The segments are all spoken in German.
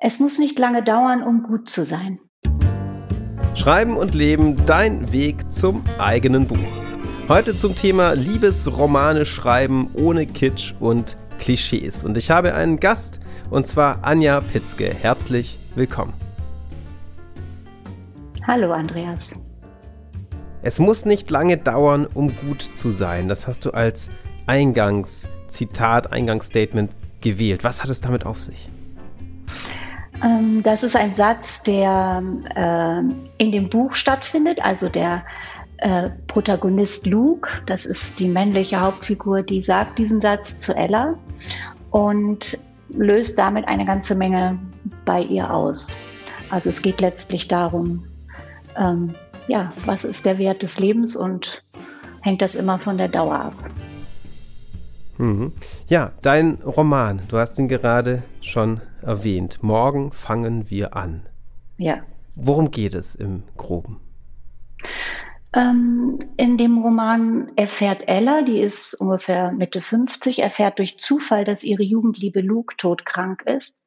Es muss nicht lange dauern, um gut zu sein. Schreiben und Leben, dein Weg zum eigenen Buch. Heute zum Thema Liebesromane schreiben ohne Kitsch und Klischees. Und ich habe einen Gast, und zwar Anja Pitzke. Herzlich willkommen. Hallo Andreas. Es muss nicht lange dauern, um gut zu sein. Das hast du als Eingangszitat, Eingangsstatement gewählt. Was hat es damit auf sich? Ähm, das ist ein Satz, der äh, in dem Buch stattfindet. Also der äh, Protagonist Luke, das ist die männliche Hauptfigur, die sagt diesen Satz zu Ella und löst damit eine ganze Menge bei ihr aus. Also es geht letztlich darum, ähm, ja, was ist der Wert des Lebens und hängt das immer von der Dauer ab. Mhm. Ja, dein Roman, du hast ihn gerade schon erwähnt. Morgen fangen wir an. Ja. Worum geht es im Groben? Ähm, in dem Roman erfährt Ella, die ist ungefähr Mitte 50, erfährt durch Zufall, dass ihre Jugendliebe Luke todkrank ist.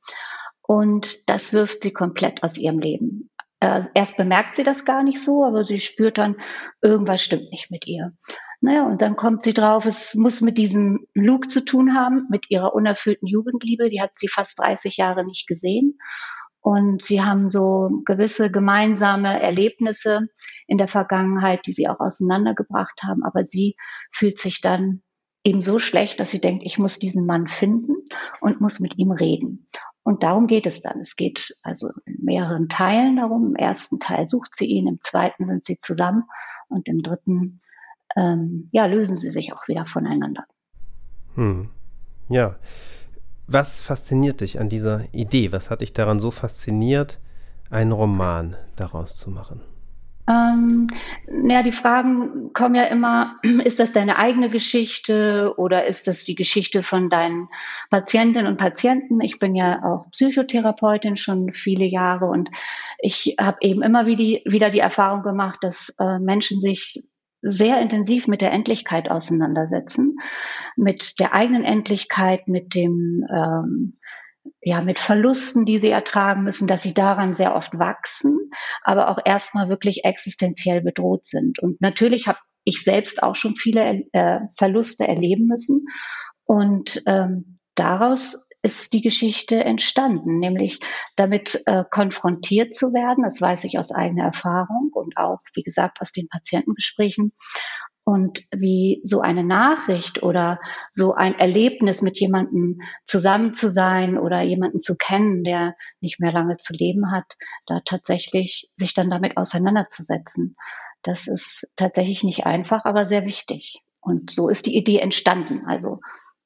Und das wirft sie komplett aus ihrem Leben. Äh, erst bemerkt sie das gar nicht so, aber sie spürt dann, irgendwas stimmt nicht mit ihr. Naja, und dann kommt sie drauf, es muss mit diesem Luke zu tun haben, mit ihrer unerfüllten Jugendliebe. Die hat sie fast 30 Jahre nicht gesehen. Und sie haben so gewisse gemeinsame Erlebnisse in der Vergangenheit, die sie auch auseinandergebracht haben. Aber sie fühlt sich dann eben so schlecht, dass sie denkt, ich muss diesen Mann finden und muss mit ihm reden. Und darum geht es dann. Es geht also in mehreren Teilen darum. Im ersten Teil sucht sie ihn, im zweiten sind sie zusammen und im dritten ähm, ja, lösen sie sich auch wieder voneinander. Hm. Ja. Was fasziniert dich an dieser Idee? Was hat dich daran so fasziniert, einen Roman daraus zu machen? Ähm, ja, die Fragen kommen ja immer, ist das deine eigene Geschichte oder ist das die Geschichte von deinen Patientinnen und Patienten? Ich bin ja auch Psychotherapeutin schon viele Jahre und ich habe eben immer wieder die Erfahrung gemacht, dass äh, Menschen sich sehr intensiv mit der Endlichkeit auseinandersetzen, mit der eigenen Endlichkeit, mit dem ähm, ja, mit Verlusten, die sie ertragen müssen, dass sie daran sehr oft wachsen, aber auch erstmal wirklich existenziell bedroht sind. Und natürlich habe ich selbst auch schon viele äh, Verluste erleben müssen. Und ähm, daraus ist die Geschichte entstanden, nämlich damit äh, konfrontiert zu werden, das weiß ich aus eigener Erfahrung und auch, wie gesagt, aus den Patientengesprächen. Und wie so eine Nachricht oder so ein Erlebnis mit jemandem zusammen zu sein oder jemanden zu kennen, der nicht mehr lange zu leben hat, da tatsächlich sich dann damit auseinanderzusetzen. Das ist tatsächlich nicht einfach, aber sehr wichtig. Und so ist die Idee entstanden. Also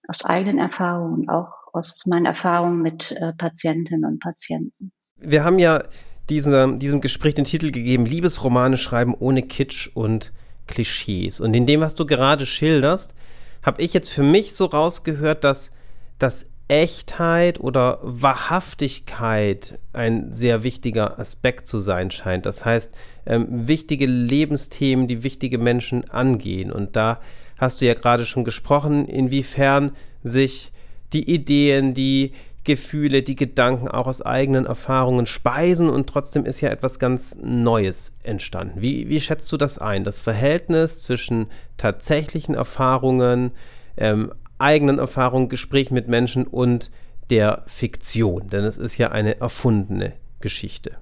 aus eigenen Erfahrungen, auch aus meinen Erfahrungen mit äh, Patientinnen und Patienten. Wir haben ja diesem, diesem Gespräch den Titel gegeben, Liebesromane schreiben ohne Kitsch und Klischees. Und in dem, was du gerade schilderst, habe ich jetzt für mich so rausgehört, dass, dass Echtheit oder Wahrhaftigkeit ein sehr wichtiger Aspekt zu sein scheint. Das heißt, ähm, wichtige Lebensthemen, die wichtige Menschen angehen. Und da hast du ja gerade schon gesprochen, inwiefern sich die Ideen, die Gefühle, die Gedanken auch aus eigenen Erfahrungen speisen und trotzdem ist ja etwas ganz Neues entstanden. Wie, wie schätzt du das ein? Das Verhältnis zwischen tatsächlichen Erfahrungen, ähm, eigenen Erfahrungen, Gespräch mit Menschen und der Fiktion, denn es ist ja eine erfundene Geschichte.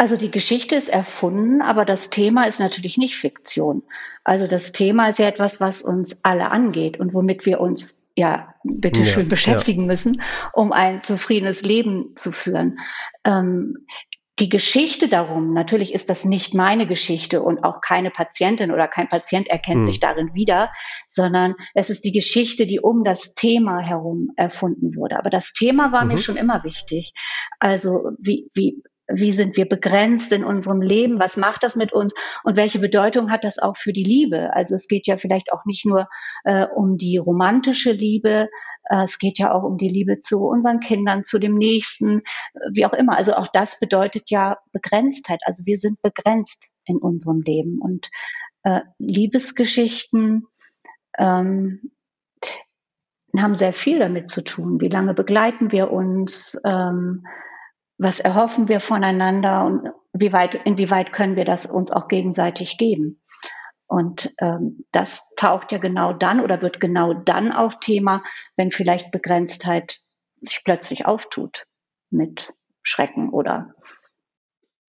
Also die Geschichte ist erfunden, aber das Thema ist natürlich nicht Fiktion. Also das Thema ist ja etwas, was uns alle angeht und womit wir uns ja bitteschön ja, beschäftigen ja. müssen, um ein zufriedenes Leben zu führen. Ähm, die Geschichte darum, natürlich ist das nicht meine Geschichte und auch keine Patientin oder kein Patient erkennt hm. sich darin wieder, sondern es ist die Geschichte, die um das Thema herum erfunden wurde. Aber das Thema war mhm. mir schon immer wichtig. Also wie, wie wie sind wir begrenzt in unserem Leben, was macht das mit uns und welche Bedeutung hat das auch für die Liebe. Also es geht ja vielleicht auch nicht nur äh, um die romantische Liebe, äh, es geht ja auch um die Liebe zu unseren Kindern, zu dem Nächsten, äh, wie auch immer. Also auch das bedeutet ja Begrenztheit. Also wir sind begrenzt in unserem Leben und äh, Liebesgeschichten ähm, haben sehr viel damit zu tun. Wie lange begleiten wir uns? Ähm, was erhoffen wir voneinander und wie weit, inwieweit können wir das uns auch gegenseitig geben? Und ähm, das taucht ja genau dann oder wird genau dann auch Thema, wenn vielleicht Begrenztheit sich plötzlich auftut mit Schrecken oder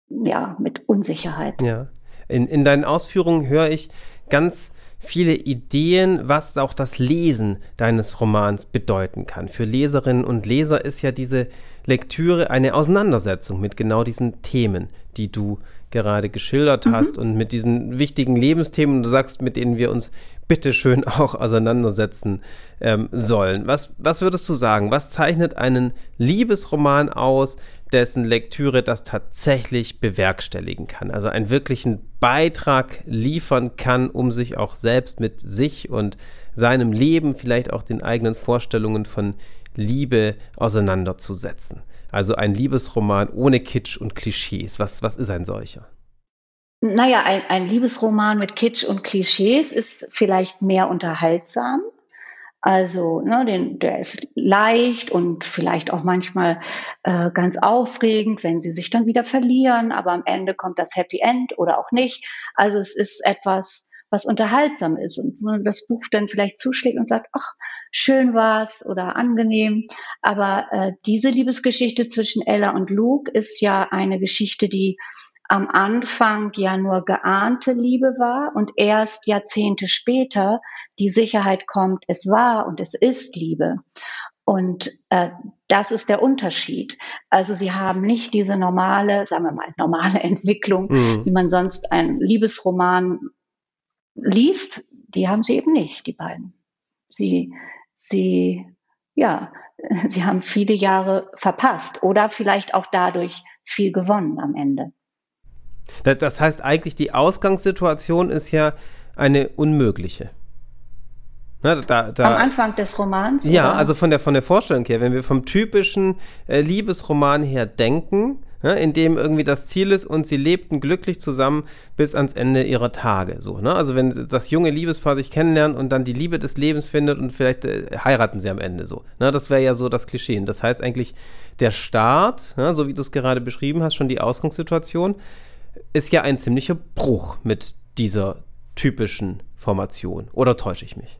ja, mit Unsicherheit. Ja. In, in deinen Ausführungen höre ich ganz viele Ideen, was auch das Lesen deines Romans bedeuten kann. Für Leserinnen und Leser ist ja diese Lektüre eine Auseinandersetzung mit genau diesen Themen, die du gerade geschildert mhm. hast und mit diesen wichtigen Lebensthemen, du sagst, mit denen wir uns bitteschön auch auseinandersetzen ähm, sollen. Was, was würdest du sagen? Was zeichnet einen Liebesroman aus, dessen Lektüre das tatsächlich bewerkstelligen kann? Also einen wirklichen Beitrag liefern kann, um sich auch selbst mit sich und seinem Leben, vielleicht auch den eigenen Vorstellungen von Liebe auseinanderzusetzen. Also ein Liebesroman ohne Kitsch und Klischees. Was, was ist ein solcher? Naja, ein, ein Liebesroman mit Kitsch und Klischees ist vielleicht mehr unterhaltsam. Also, ne, den, der ist leicht und vielleicht auch manchmal äh, ganz aufregend, wenn sie sich dann wieder verlieren, aber am Ende kommt das Happy End oder auch nicht. Also es ist etwas, was unterhaltsam ist und man das Buch dann vielleicht zuschlägt und sagt, ach, schön war's oder angenehm. Aber äh, diese Liebesgeschichte zwischen Ella und Luke ist ja eine Geschichte, die am Anfang ja nur geahnte Liebe war und erst Jahrzehnte später die Sicherheit kommt, es war und es ist Liebe. Und äh, das ist der Unterschied. Also sie haben nicht diese normale, sagen wir mal, normale Entwicklung, mhm. wie man sonst einen Liebesroman liest, die haben sie eben nicht, die beiden. Sie, sie, ja, sie haben viele Jahre verpasst oder vielleicht auch dadurch viel gewonnen am Ende. Das heißt eigentlich, die Ausgangssituation ist ja eine unmögliche. Na, da, da, Am Anfang des Romans? Ja, oder? also von der, von der Vorstellung her, wenn wir vom typischen äh, Liebesroman her denken, ne, in dem irgendwie das Ziel ist und sie lebten glücklich zusammen bis ans Ende ihrer Tage. So, ne? Also wenn das junge Liebespaar sich kennenlernt und dann die Liebe des Lebens findet und vielleicht äh, heiraten sie am Ende so. Ne? Das wäre ja so das Klischee. das heißt eigentlich, der Start, ne, so wie du es gerade beschrieben hast, schon die Ausgangssituation, ist ja ein ziemlicher Bruch mit dieser typischen Formation. Oder täusche ich mich?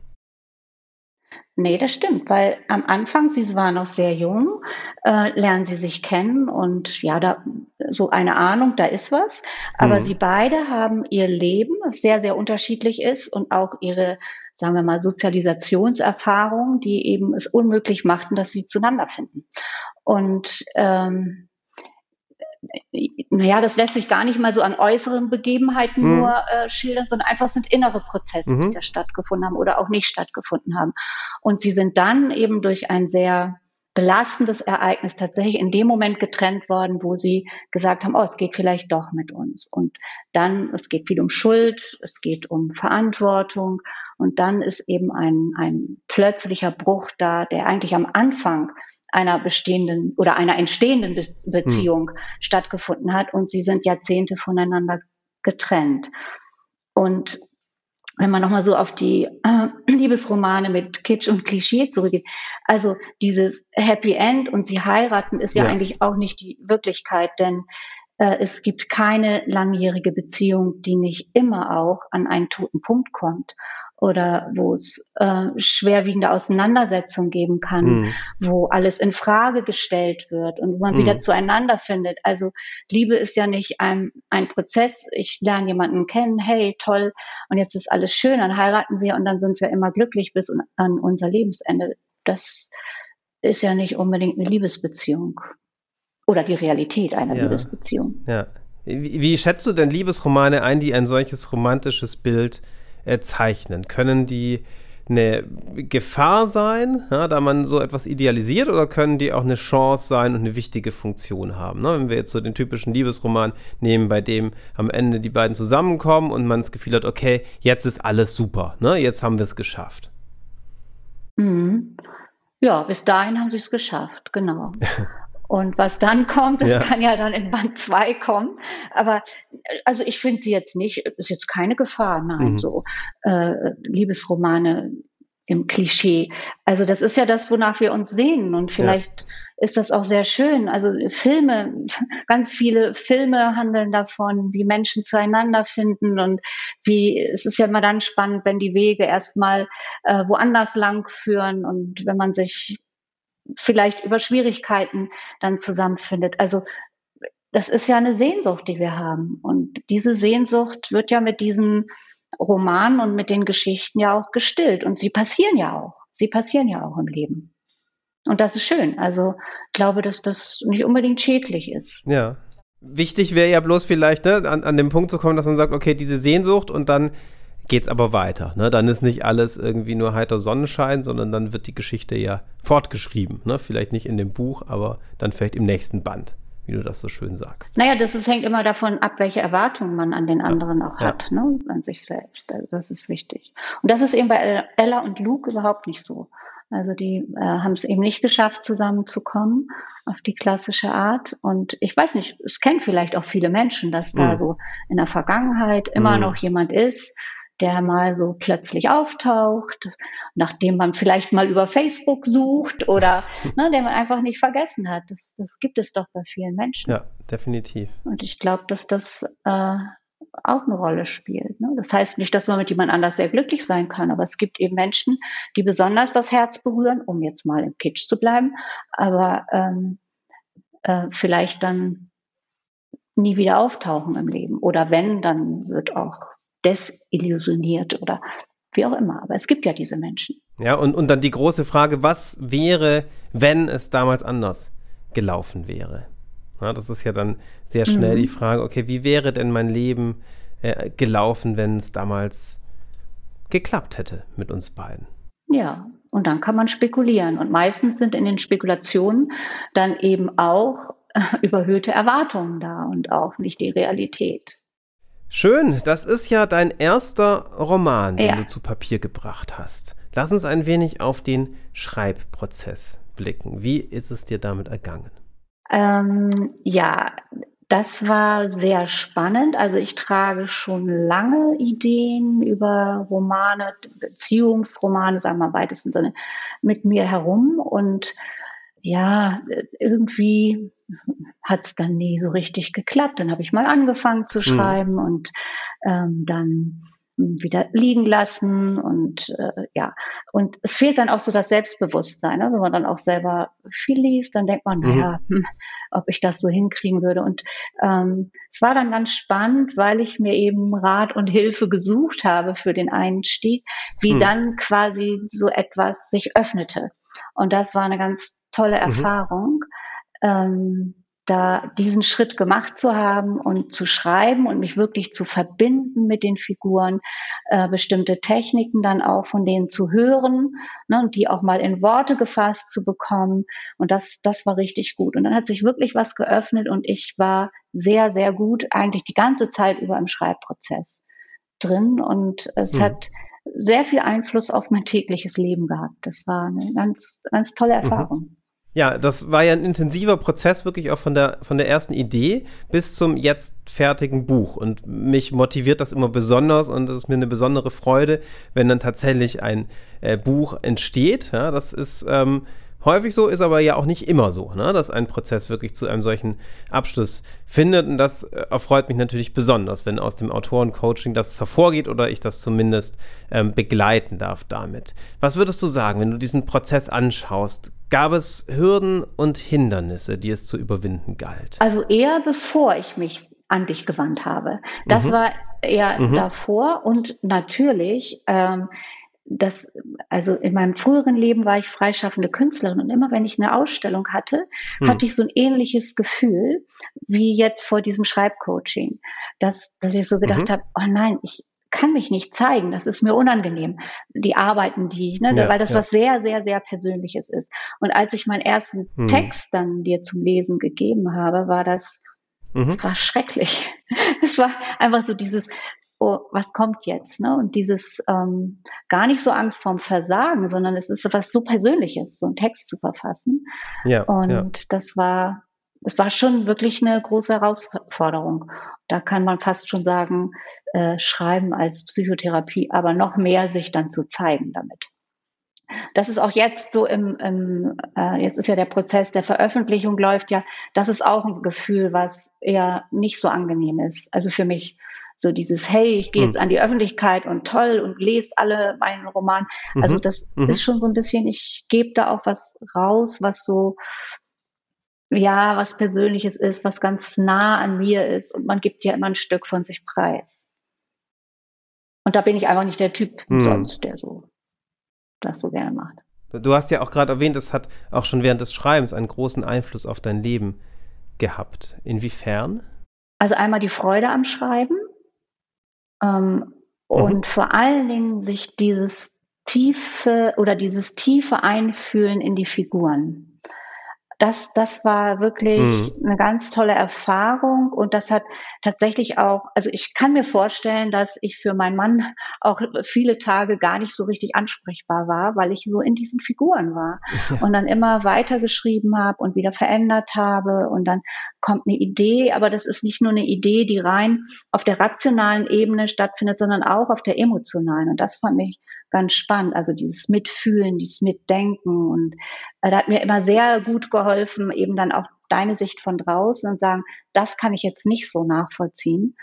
Nee, das stimmt, weil am Anfang, sie waren noch sehr jung, äh, lernen sie sich kennen und ja, da so eine Ahnung, da ist was. Aber mhm. sie beide haben ihr Leben, das sehr, sehr unterschiedlich ist und auch ihre, sagen wir mal, Sozialisationserfahrungen, die eben es unmöglich machten, dass sie zueinander finden. Und ähm, naja, das lässt sich gar nicht mal so an äußeren Begebenheiten mhm. nur äh, schildern, sondern einfach sind innere Prozesse, mhm. die da stattgefunden haben oder auch nicht stattgefunden haben. Und sie sind dann eben durch ein sehr belastendes Ereignis tatsächlich in dem Moment getrennt worden, wo sie gesagt haben, oh, es geht vielleicht doch mit uns. Und dann, es geht viel um Schuld, es geht um Verantwortung. Und dann ist eben ein, ein plötzlicher Bruch da, der eigentlich am Anfang einer bestehenden oder einer entstehenden Be Beziehung hm. stattgefunden hat. Und sie sind Jahrzehnte voneinander getrennt. Und wenn man nochmal so auf die äh, Liebesromane mit Kitsch und Klischee zurückgeht, also dieses Happy End und sie heiraten ist ja, ja. eigentlich auch nicht die Wirklichkeit, denn äh, es gibt keine langjährige Beziehung, die nicht immer auch an einen toten Punkt kommt oder wo es äh, schwerwiegende Auseinandersetzungen geben kann, mhm. wo alles in Frage gestellt wird und wo man mhm. wieder zueinander findet. Also Liebe ist ja nicht ein, ein Prozess. Ich lerne jemanden kennen, hey, toll, und jetzt ist alles schön, dann heiraten wir und dann sind wir immer glücklich bis an unser Lebensende. Das ist ja nicht unbedingt eine Liebesbeziehung oder die Realität einer ja. Liebesbeziehung. Ja. Wie, wie schätzt du denn Liebesromane ein, die ein solches romantisches Bild äh, zeichnen? Können die eine Gefahr sein, ja, da man so etwas idealisiert, oder können die auch eine Chance sein und eine wichtige Funktion haben? Ne? Wenn wir jetzt so den typischen Liebesroman nehmen, bei dem am Ende die beiden zusammenkommen und man das Gefühl hat, okay, jetzt ist alles super, ne? jetzt haben wir es geschafft. Mhm. Ja, bis dahin haben sie es geschafft, genau. Und was dann kommt, das ja. kann ja dann in Band 2 kommen. Aber also ich finde sie jetzt nicht, ist jetzt keine Gefahr, nein, mhm. so äh, Liebesromane im Klischee. Also das ist ja das, wonach wir uns sehen und vielleicht ja. ist das auch sehr schön. Also Filme, ganz viele Filme handeln davon, wie Menschen zueinander finden und wie es ist ja immer dann spannend, wenn die Wege erstmal äh, woanders lang führen und wenn man sich vielleicht über Schwierigkeiten dann zusammenfindet. Also das ist ja eine Sehnsucht, die wir haben und diese Sehnsucht wird ja mit diesen Roman und mit den Geschichten ja auch gestillt. Und sie passieren ja auch. Sie passieren ja auch im Leben. Und das ist schön. Also ich glaube, dass das nicht unbedingt schädlich ist. Ja. Wichtig wäre ja bloß vielleicht, ne, an, an den Punkt zu kommen, dass man sagt, okay, diese Sehnsucht und dann geht es aber weiter. Ne? Dann ist nicht alles irgendwie nur heiter Sonnenschein, sondern dann wird die Geschichte ja fortgeschrieben. Ne? Vielleicht nicht in dem Buch, aber dann vielleicht im nächsten Band wie du das so schön sagst. Naja, das ist, hängt immer davon ab, welche Erwartungen man an den anderen ja. auch hat, ja. ne? an sich selbst. Das ist wichtig. Und das ist eben bei Ella und Luke überhaupt nicht so. Also die äh, haben es eben nicht geschafft, zusammenzukommen auf die klassische Art. Und ich weiß nicht, es kennen vielleicht auch viele Menschen, dass mhm. da so in der Vergangenheit immer mhm. noch jemand ist, der mal so plötzlich auftaucht, nachdem man vielleicht mal über Facebook sucht oder ne, den man einfach nicht vergessen hat. Das, das gibt es doch bei vielen Menschen. Ja, definitiv. Und ich glaube, dass das äh, auch eine Rolle spielt. Ne? Das heißt nicht, dass man mit jemand anders sehr glücklich sein kann, aber es gibt eben Menschen, die besonders das Herz berühren, um jetzt mal im Kitsch zu bleiben, aber ähm, äh, vielleicht dann nie wieder auftauchen im Leben. Oder wenn, dann wird auch desillusioniert oder wie auch immer. Aber es gibt ja diese Menschen. Ja, und, und dann die große Frage, was wäre, wenn es damals anders gelaufen wäre? Ja, das ist ja dann sehr schnell mhm. die Frage, okay, wie wäre denn mein Leben äh, gelaufen, wenn es damals geklappt hätte mit uns beiden? Ja, und dann kann man spekulieren. Und meistens sind in den Spekulationen dann eben auch äh, überhöhte Erwartungen da und auch nicht die Realität. Schön, das ist ja dein erster Roman, den ja. du zu Papier gebracht hast. Lass uns ein wenig auf den Schreibprozess blicken. Wie ist es dir damit ergangen? Ähm, ja, das war sehr spannend. Also ich trage schon lange Ideen über Romane, Beziehungsromane, sagen wir im weitesten Sinne, mit mir herum. Und ja, irgendwie hat es dann nie so richtig geklappt. Dann habe ich mal angefangen zu hm. schreiben mhm. und ähm, dann wieder liegen lassen und äh, ja und es fehlt dann auch so das Selbstbewusstsein, ne? wenn man dann auch selber viel liest, dann denkt man, mhm. naja, hm, ob ich das so hinkriegen würde und ähm, es war dann ganz spannend, weil ich mir eben Rat und Hilfe gesucht habe für den Einstieg, wie mhm. dann quasi so etwas sich öffnete und das war eine ganz tolle mhm. Erfahrung ähm, da diesen Schritt gemacht zu haben und zu schreiben und mich wirklich zu verbinden mit den Figuren, äh, bestimmte Techniken dann auch von denen zu hören ne, und die auch mal in Worte gefasst zu bekommen. Und das, das war richtig gut. Und dann hat sich wirklich was geöffnet und ich war sehr, sehr gut eigentlich die ganze Zeit über im Schreibprozess drin und es mhm. hat sehr viel Einfluss auf mein tägliches Leben gehabt. Das war eine ganz, ganz tolle mhm. Erfahrung. Mhm. Ja, das war ja ein intensiver Prozess, wirklich auch von der, von der ersten Idee bis zum jetzt fertigen Buch. Und mich motiviert das immer besonders und es ist mir eine besondere Freude, wenn dann tatsächlich ein äh, Buch entsteht. Ja, das ist ähm, häufig so, ist aber ja auch nicht immer so, ne? dass ein Prozess wirklich zu einem solchen Abschluss findet. Und das äh, erfreut mich natürlich besonders, wenn aus dem Autorencoaching das hervorgeht oder ich das zumindest ähm, begleiten darf damit. Was würdest du sagen, wenn du diesen Prozess anschaust? Gab es Hürden und Hindernisse, die es zu überwinden galt? Also eher bevor ich mich an dich gewandt habe. Das mhm. war eher mhm. davor und natürlich ähm, das, also in meinem früheren Leben war ich freischaffende Künstlerin und immer wenn ich eine Ausstellung hatte, hm. hatte ich so ein ähnliches Gefühl wie jetzt vor diesem Schreibcoaching, dass, dass ich so gedacht mhm. habe, oh nein, ich kann mich nicht zeigen, das ist mir unangenehm, die Arbeiten, die, ne, ja, weil das ja. was sehr, sehr, sehr Persönliches ist. Und als ich meinen ersten hm. Text dann dir zum Lesen gegeben habe, war das, mhm. das war schrecklich. Es war einfach so dieses, oh, was kommt jetzt? Ne? Und dieses ähm, gar nicht so Angst vorm Versagen, sondern es ist was so Persönliches, so einen Text zu verfassen. Ja, und ja. das war, das war schon wirklich eine große Herausforderung. Da kann man fast schon sagen, äh, schreiben als Psychotherapie, aber noch mehr sich dann zu zeigen damit. das ist auch jetzt so im, im äh, jetzt ist ja der Prozess der Veröffentlichung läuft ja, das ist auch ein Gefühl, was eher nicht so angenehm ist. Also für mich so dieses, hey, ich gehe jetzt hm. an die Öffentlichkeit und toll und lese alle meinen Roman. Mhm. Also das mhm. ist schon so ein bisschen, ich gebe da auch was raus, was so, ja, was Persönliches ist, was ganz nah an mir ist und man gibt ja immer ein Stück von sich preis. Und da bin ich einfach nicht der Typ mhm. sonst, der so das so gerne macht. Du hast ja auch gerade erwähnt, es hat auch schon während des Schreibens einen großen Einfluss auf dein Leben gehabt. Inwiefern? Also einmal die Freude am Schreiben ähm, mhm. und vor allen Dingen sich dieses tiefe oder dieses tiefe Einfühlen in die Figuren das, das war wirklich mhm. eine ganz tolle Erfahrung und das hat tatsächlich auch, also ich kann mir vorstellen, dass ich für meinen Mann auch viele Tage gar nicht so richtig ansprechbar war, weil ich so in diesen Figuren war und dann immer weitergeschrieben habe und wieder verändert habe und dann kommt eine Idee, aber das ist nicht nur eine Idee, die rein auf der rationalen Ebene stattfindet, sondern auch auf der emotionalen und das fand ich ganz spannend. Also dieses Mitfühlen, dieses Mitdenken und äh, da hat mir immer sehr gut geholfen, eben dann auch deine Sicht von draußen und sagen, das kann ich jetzt nicht so nachvollziehen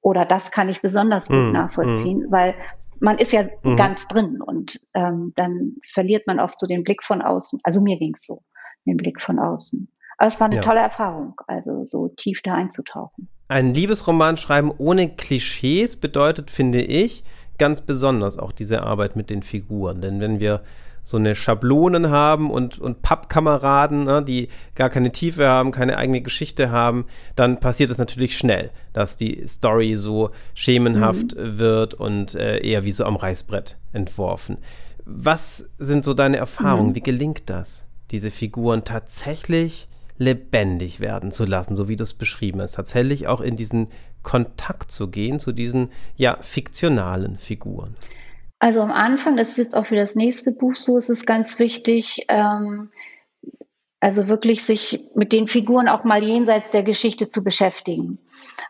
oder das kann ich besonders gut mm, nachvollziehen, mm. weil man ist ja mm. ganz drin und ähm, dann verliert man oft so den Blick von außen. Also mir ging es so, den Blick von außen. Aber es war eine ja. tolle Erfahrung, also so tief da einzutauchen. Ein Liebesroman schreiben ohne Klischees bedeutet, finde ich, ganz besonders auch diese Arbeit mit den Figuren. Denn wenn wir so eine Schablonen haben und, und Pappkameraden, ne, die gar keine Tiefe haben, keine eigene Geschichte haben, dann passiert es natürlich schnell, dass die Story so schemenhaft mhm. wird und äh, eher wie so am Reißbrett entworfen. Was sind so deine Erfahrungen? Mhm. Wie gelingt das, diese Figuren tatsächlich lebendig werden zu lassen, so wie du es beschrieben hast, tatsächlich auch in diesen Kontakt zu gehen zu diesen ja fiktionalen Figuren? Also am Anfang, das ist jetzt auch für das nächste Buch so, ist es ganz wichtig, ähm, also wirklich sich mit den Figuren auch mal jenseits der Geschichte zu beschäftigen.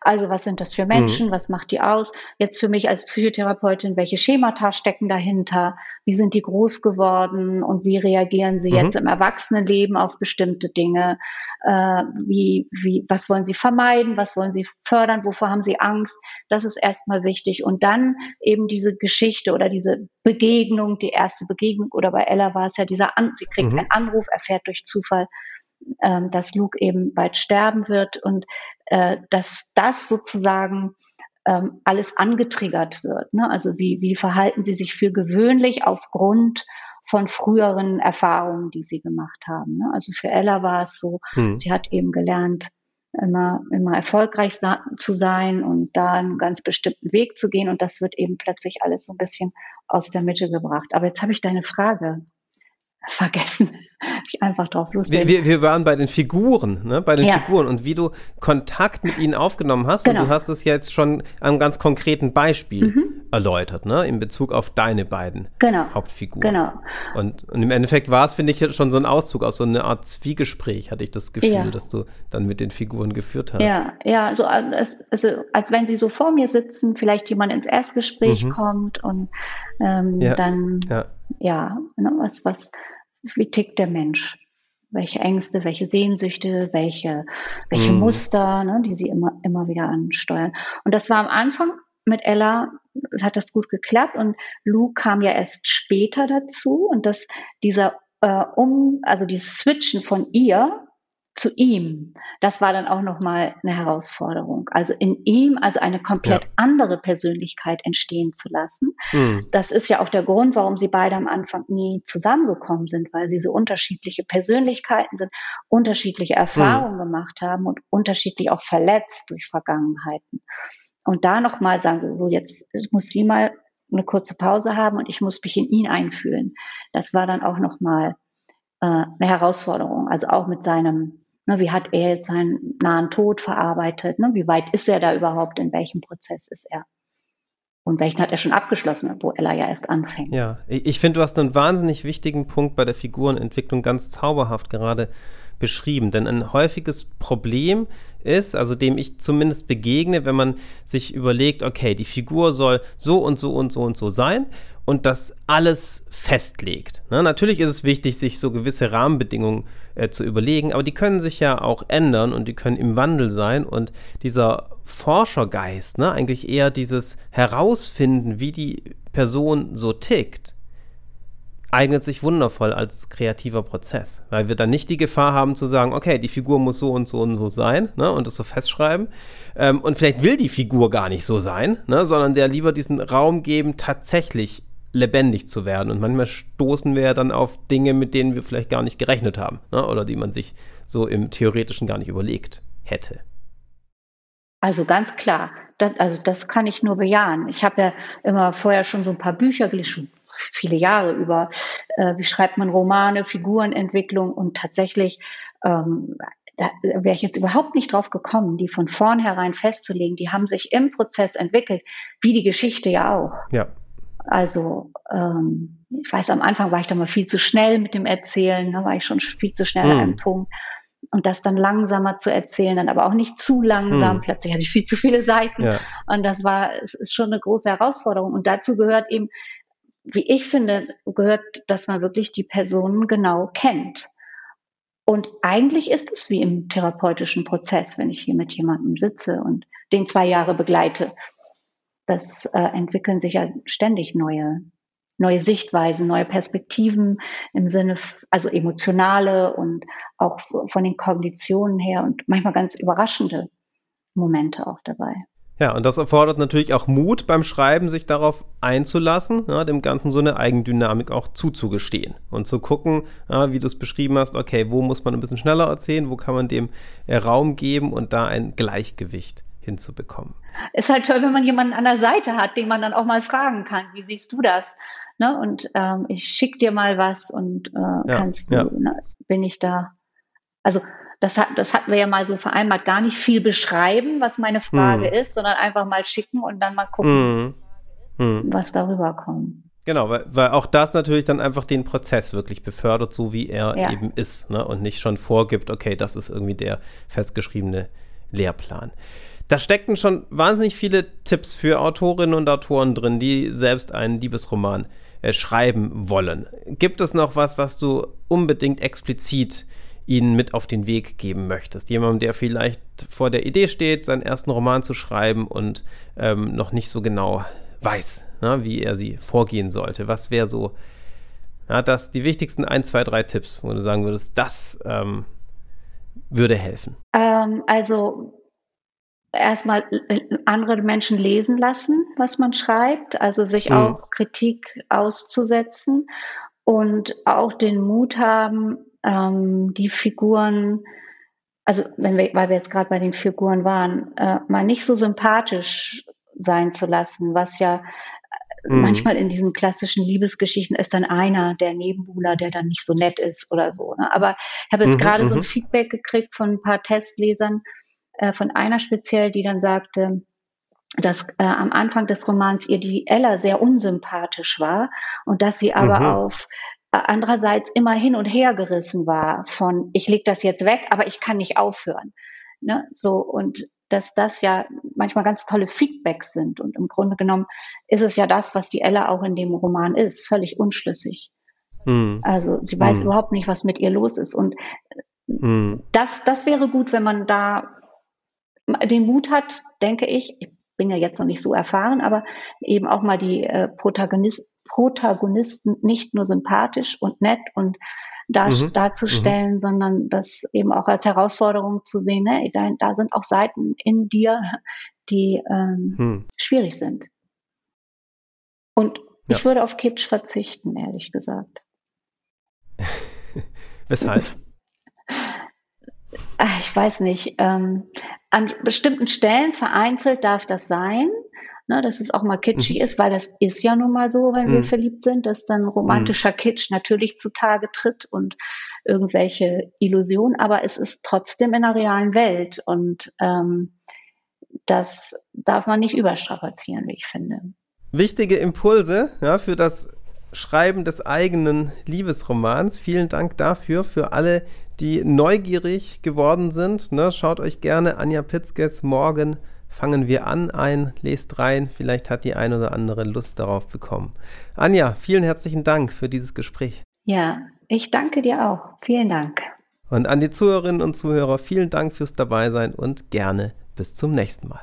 Also was sind das für Menschen? Mhm. Was macht die aus? Jetzt für mich als Psychotherapeutin, welche Schemata stecken dahinter? Wie sind die groß geworden? Und wie reagieren sie mhm. jetzt im Erwachsenenleben auf bestimmte Dinge? Äh, wie, wie, was wollen sie vermeiden? Was wollen sie fördern? Wovor haben sie Angst? Das ist erstmal wichtig. Und dann eben diese Geschichte oder diese Begegnung, die erste Begegnung oder bei Ella war es ja dieser, An sie kriegt mhm. einen Anruf, erfährt durch Zufall, ähm, dass Luke eben bald sterben wird und äh, dass das sozusagen ähm, alles angetriggert wird. Ne? Also wie, wie verhalten sie sich für gewöhnlich aufgrund von früheren Erfahrungen, die sie gemacht haben. Ne? Also für Ella war es so, hm. sie hat eben gelernt, immer, immer erfolgreich zu sein und da einen ganz bestimmten Weg zu gehen. Und das wird eben plötzlich alles so ein bisschen aus der Mitte gebracht. Aber jetzt habe ich deine Frage vergessen. ich einfach drauf losgehen. Wir, wir, waren bei den Figuren, ne? bei den ja. Figuren und wie du Kontakt mit ihnen aufgenommen hast. Genau. Und du hast es jetzt schon am ganz konkreten Beispiel mhm. Erläutert, ne? in Bezug auf deine beiden genau. Hauptfiguren. Genau. Und, und im Endeffekt war es, finde ich, schon so ein Auszug aus so einer Art Zwiegespräch, hatte ich das Gefühl, ja. dass du dann mit den Figuren geführt hast. Ja, ja, also, als, als wenn sie so vor mir sitzen, vielleicht jemand ins Erstgespräch mhm. kommt und ähm, ja. dann, ja, ja ne, was, was wie tickt der Mensch? Welche Ängste, welche Sehnsüchte, welche, welche mm. Muster, ne, die sie immer, immer wieder ansteuern. Und das war am Anfang mit Ella, hat das gut geklappt und Luke kam ja erst später dazu und dass dieser äh, um, also dieses Switchen von ihr zu ihm. Das war dann auch nochmal eine Herausforderung. Also in ihm, also eine komplett ja. andere Persönlichkeit entstehen zu lassen. Mhm. Das ist ja auch der Grund, warum sie beide am Anfang nie zusammengekommen sind, weil sie so unterschiedliche Persönlichkeiten sind, unterschiedliche Erfahrungen mhm. gemacht haben und unterschiedlich auch verletzt durch Vergangenheiten. Und da nochmal sagen, so jetzt muss sie mal eine kurze Pause haben und ich muss mich in ihn einfühlen. Das war dann auch nochmal äh, eine Herausforderung. Also auch mit seinem Ne, wie hat er jetzt seinen nahen Tod verarbeitet? Ne, wie weit ist er da überhaupt? In welchem Prozess ist er? Und welchen hat er schon abgeschlossen, wo Ella ja erst anfängt? Ja, ich finde, du hast einen wahnsinnig wichtigen Punkt bei der Figurenentwicklung ganz zauberhaft gerade beschrieben. Denn ein häufiges Problem ist, also dem ich zumindest begegne, wenn man sich überlegt, okay, die Figur soll so und so und so und so sein und das alles festlegt. Ne? Natürlich ist es wichtig, sich so gewisse Rahmenbedingungen äh, zu überlegen, aber die können sich ja auch ändern und die können im Wandel sein und dieser Forschergeist, ne, eigentlich eher dieses Herausfinden, wie die Person so tickt, eignet sich wundervoll als kreativer Prozess, weil wir dann nicht die Gefahr haben zu sagen, okay, die Figur muss so und so und so sein ne, und das so festschreiben. Ähm, und vielleicht will die Figur gar nicht so sein, ne, sondern der lieber diesen Raum geben, tatsächlich lebendig zu werden. Und manchmal stoßen wir ja dann auf Dinge, mit denen wir vielleicht gar nicht gerechnet haben ne, oder die man sich so im Theoretischen gar nicht überlegt hätte. Also ganz klar, das, also das kann ich nur bejahen. Ich habe ja immer vorher schon so ein paar Bücher gelesen, viele Jahre über, äh, wie schreibt man Romane, Figurenentwicklung und tatsächlich ähm, da wäre ich jetzt überhaupt nicht drauf gekommen, die von vornherein festzulegen. Die haben sich im Prozess entwickelt, wie die Geschichte ja auch. Ja. Also ähm, ich weiß, am Anfang war ich da mal viel zu schnell mit dem Erzählen, da war ich schon viel zu schnell mhm. an einem Punkt. Und das dann langsamer zu erzählen, dann aber auch nicht zu langsam. Mhm. Plötzlich hatte ich viel zu viele Seiten. Ja. Und das war, es ist schon eine große Herausforderung. Und dazu gehört eben wie ich finde, gehört, dass man wirklich die Personen genau kennt. Und eigentlich ist es wie im therapeutischen Prozess, wenn ich hier mit jemandem sitze und den zwei Jahre begleite. Das äh, entwickeln sich ja ständig neue, neue Sichtweisen, neue Perspektiven im Sinne, also emotionale und auch von den Kognitionen her und manchmal ganz überraschende Momente auch dabei. Ja, und das erfordert natürlich auch Mut beim Schreiben, sich darauf einzulassen, ja, dem Ganzen so eine Eigendynamik auch zuzugestehen und zu gucken, ja, wie du es beschrieben hast, okay, wo muss man ein bisschen schneller erzählen, wo kann man dem äh, Raum geben und da ein Gleichgewicht hinzubekommen. Ist halt toll, wenn man jemanden an der Seite hat, den man dann auch mal fragen kann, wie siehst du das? Ne? Und ähm, ich schicke dir mal was und äh, ja, kannst du, ne? bin ich da also das, hat, das hatten wir ja mal so vereinbart, gar nicht viel beschreiben, was meine Frage hm. ist, sondern einfach mal schicken und dann mal gucken, hm. Hm. was darüber kommt. Genau, weil, weil, auch das natürlich dann einfach den Prozess wirklich befördert, so wie er ja. eben ist, ne? und nicht schon vorgibt, okay, das ist irgendwie der festgeschriebene Lehrplan. Da steckten schon wahnsinnig viele Tipps für Autorinnen und Autoren drin, die selbst einen Liebesroman äh, schreiben wollen. Gibt es noch was, was du unbedingt explizit ihnen mit auf den Weg geben möchtest? Jemandem, der vielleicht vor der Idee steht, seinen ersten Roman zu schreiben und ähm, noch nicht so genau weiß, na, wie er sie vorgehen sollte. Was wäre so na, das, die wichtigsten ein, zwei, drei Tipps, wo du sagen würdest, das ähm, würde helfen? Ähm, also erstmal äh, andere Menschen lesen lassen, was man schreibt, also sich mhm. auch Kritik auszusetzen und auch den Mut haben, ähm, die Figuren, also wenn wir, weil wir jetzt gerade bei den Figuren waren, äh, mal nicht so sympathisch sein zu lassen, was ja äh, mhm. manchmal in diesen klassischen Liebesgeschichten ist dann einer der Nebenbuhler, der dann nicht so nett ist oder so. Ne? Aber ich habe jetzt mhm, gerade so ein mhm. Feedback gekriegt von ein paar Testlesern, äh, von einer speziell, die dann sagte, dass äh, am Anfang des Romans ihr die Ella sehr unsympathisch war und dass sie aber mhm. auf andererseits immer hin und her gerissen war von, ich leg das jetzt weg, aber ich kann nicht aufhören. Ne? So, und dass das ja manchmal ganz tolle Feedbacks sind. Und im Grunde genommen ist es ja das, was die Ella auch in dem Roman ist, völlig unschlüssig. Mhm. Also sie weiß mhm. überhaupt nicht, was mit ihr los ist. Und mhm. das, das wäre gut, wenn man da den Mut hat, denke ich, ich bin ja jetzt noch nicht so erfahren, aber eben auch mal die äh, Protagonist, Protagonisten nicht nur sympathisch und nett und dar mhm. darzustellen, mhm. sondern das eben auch als Herausforderung zu sehen, ne? da, da sind auch Seiten in dir, die ähm, mhm. schwierig sind. Und ja. ich würde auf Kitsch verzichten, ehrlich gesagt. Weshalb? Ich weiß nicht. Ähm, an bestimmten Stellen vereinzelt darf das sein, ne, dass es auch mal kitschig mhm. ist, weil das ist ja nun mal so, wenn mhm. wir verliebt sind, dass dann romantischer mhm. Kitsch natürlich zutage tritt und irgendwelche Illusionen, aber es ist trotzdem in der realen Welt und ähm, das darf man nicht überstrapazieren, wie ich finde. Wichtige Impulse ja, für das Schreiben des eigenen Liebesromans. Vielen Dank dafür, für alle, die neugierig geworden sind. Ne, schaut euch gerne Anja Pitzkes Morgen fangen wir an ein, lest rein, vielleicht hat die ein oder andere Lust darauf bekommen. Anja, vielen herzlichen Dank für dieses Gespräch. Ja, ich danke dir auch. Vielen Dank. Und an die Zuhörerinnen und Zuhörer, vielen Dank fürs Dabeisein und gerne bis zum nächsten Mal.